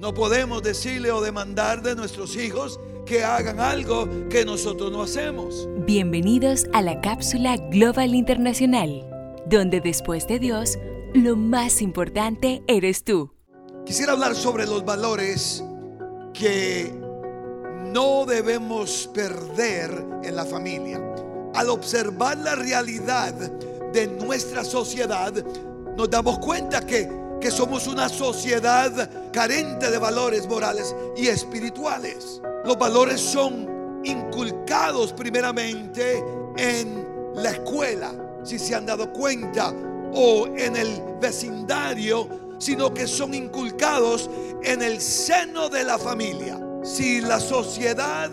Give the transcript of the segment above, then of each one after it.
No podemos decirle o demandar de nuestros hijos que hagan algo que nosotros no hacemos. Bienvenidos a la cápsula Global Internacional, donde después de Dios, lo más importante eres tú. Quisiera hablar sobre los valores que no debemos perder en la familia. Al observar la realidad de nuestra sociedad, nos damos cuenta que que somos una sociedad carente de valores morales y espirituales. Los valores son inculcados primeramente en la escuela, si se han dado cuenta, o en el vecindario, sino que son inculcados en el seno de la familia. Si la sociedad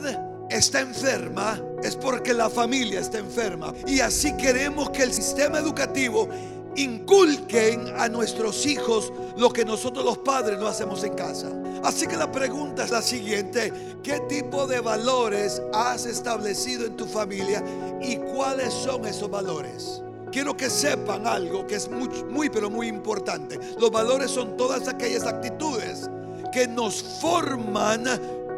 está enferma, es porque la familia está enferma. Y así queremos que el sistema educativo inculquen a nuestros hijos lo que nosotros los padres no hacemos en casa. Así que la pregunta es la siguiente, ¿qué tipo de valores has establecido en tu familia y cuáles son esos valores? Quiero que sepan algo que es muy, muy pero muy importante. Los valores son todas aquellas actitudes que nos forman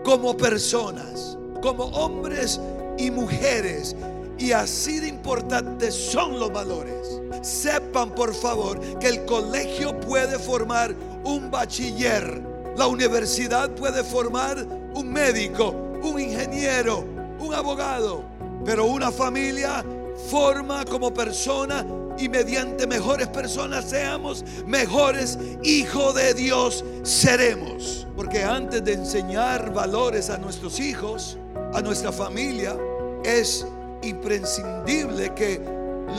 como personas, como hombres y mujeres. Y así de importantes son los valores. Sepan por favor que el colegio puede formar un bachiller, la universidad puede formar un médico, un ingeniero, un abogado, pero una familia forma como persona y mediante mejores personas seamos mejores hijos de Dios seremos. Porque antes de enseñar valores a nuestros hijos, a nuestra familia, es imprescindible que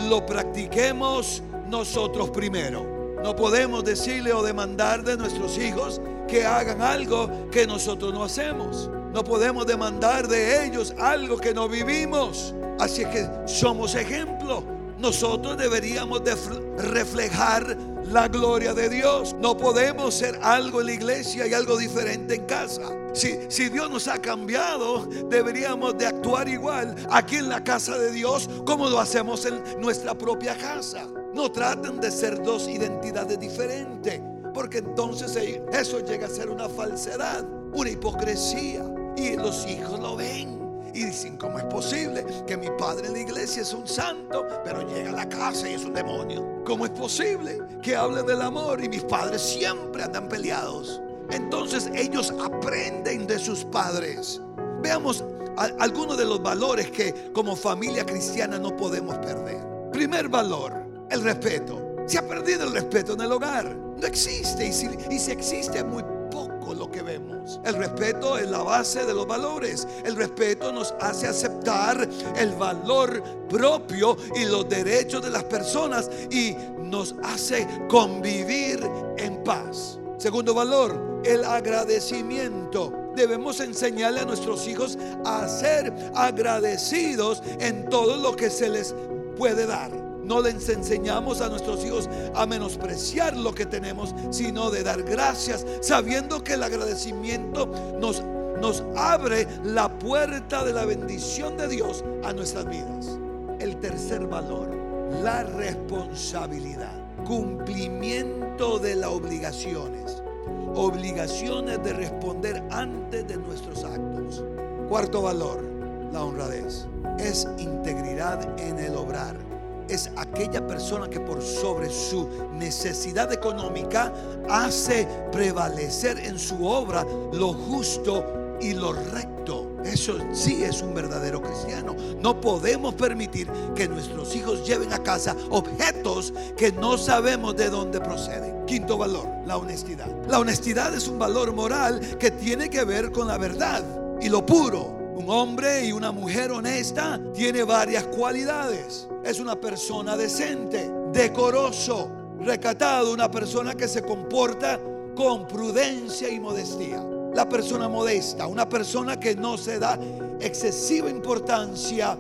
lo practiquemos nosotros primero. No podemos decirle o demandar de nuestros hijos que hagan algo que nosotros no hacemos. No podemos demandar de ellos algo que no vivimos. Así que somos ejemplo. Nosotros deberíamos de reflejar la gloria de Dios. No podemos ser algo en la iglesia y algo diferente en casa. Si, si, Dios nos ha cambiado, deberíamos de actuar igual aquí en la casa de Dios como lo hacemos en nuestra propia casa. No traten de ser dos identidades diferentes, porque entonces eso llega a ser una falsedad, una hipocresía. Y los hijos lo ven. Y dicen, ¿cómo es posible que mi padre en la iglesia es un santo, pero llega a la casa y es un demonio? ¿Cómo es posible que hable del amor y mis padres siempre andan peleados? Entonces ellos aprenden de sus padres. Veamos algunos de los valores que como familia cristiana no podemos perder. Primer valor, el respeto. Se ha perdido el respeto en el hogar. No existe. Y si, y si existe es muy lo que vemos. El respeto es la base de los valores. El respeto nos hace aceptar el valor propio y los derechos de las personas y nos hace convivir en paz. Segundo valor, el agradecimiento. Debemos enseñarle a nuestros hijos a ser agradecidos en todo lo que se les puede dar. No les enseñamos a nuestros hijos a menospreciar lo que tenemos, sino de dar gracias, sabiendo que el agradecimiento nos, abre la puerta de la bendición de Dios a nuestras vidas. El tercer valor, la responsabilidad, cumplimiento de las obligaciones, obligaciones de responder antes de nuestros actos. Cuarto valor, la honradez, es integridad en el obrar es aquella persona que por sobre su necesidad económica hace prevalecer en su obra lo justo y lo recto. Eso sí es un verdadero cristiano. No podemos permitir que nuestros hijos lleven a casa objetos que no sabemos de dónde proceden. Quinto valor, la honestidad. La honestidad es un valor moral que tiene que ver con la verdad y lo puro un hombre y una mujer honesta tiene varias cualidades. Es una persona decente, decoroso, recatado, una persona que se comporta con prudencia y modestia. La persona modesta, una persona que no se da excesiva importancia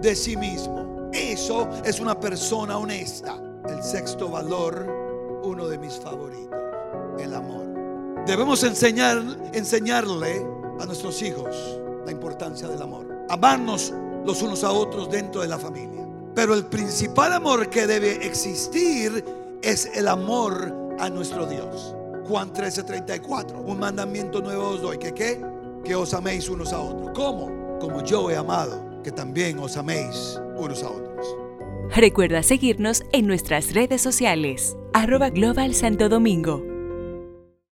de sí mismo. Eso es una persona honesta. El sexto valor, uno de mis favoritos, el amor. Debemos enseñar, enseñarle a nuestros hijos la importancia del amor. Amarnos los unos a otros dentro de la familia. Pero el principal amor que debe existir es el amor a nuestro Dios. Juan 13:34. Un mandamiento nuevo os doy. ¿Que qué? Que os améis unos a otros. ¿Cómo? Como yo he amado, que también os améis unos a otros. Recuerda seguirnos en nuestras redes sociales, arroba Global Santo Domingo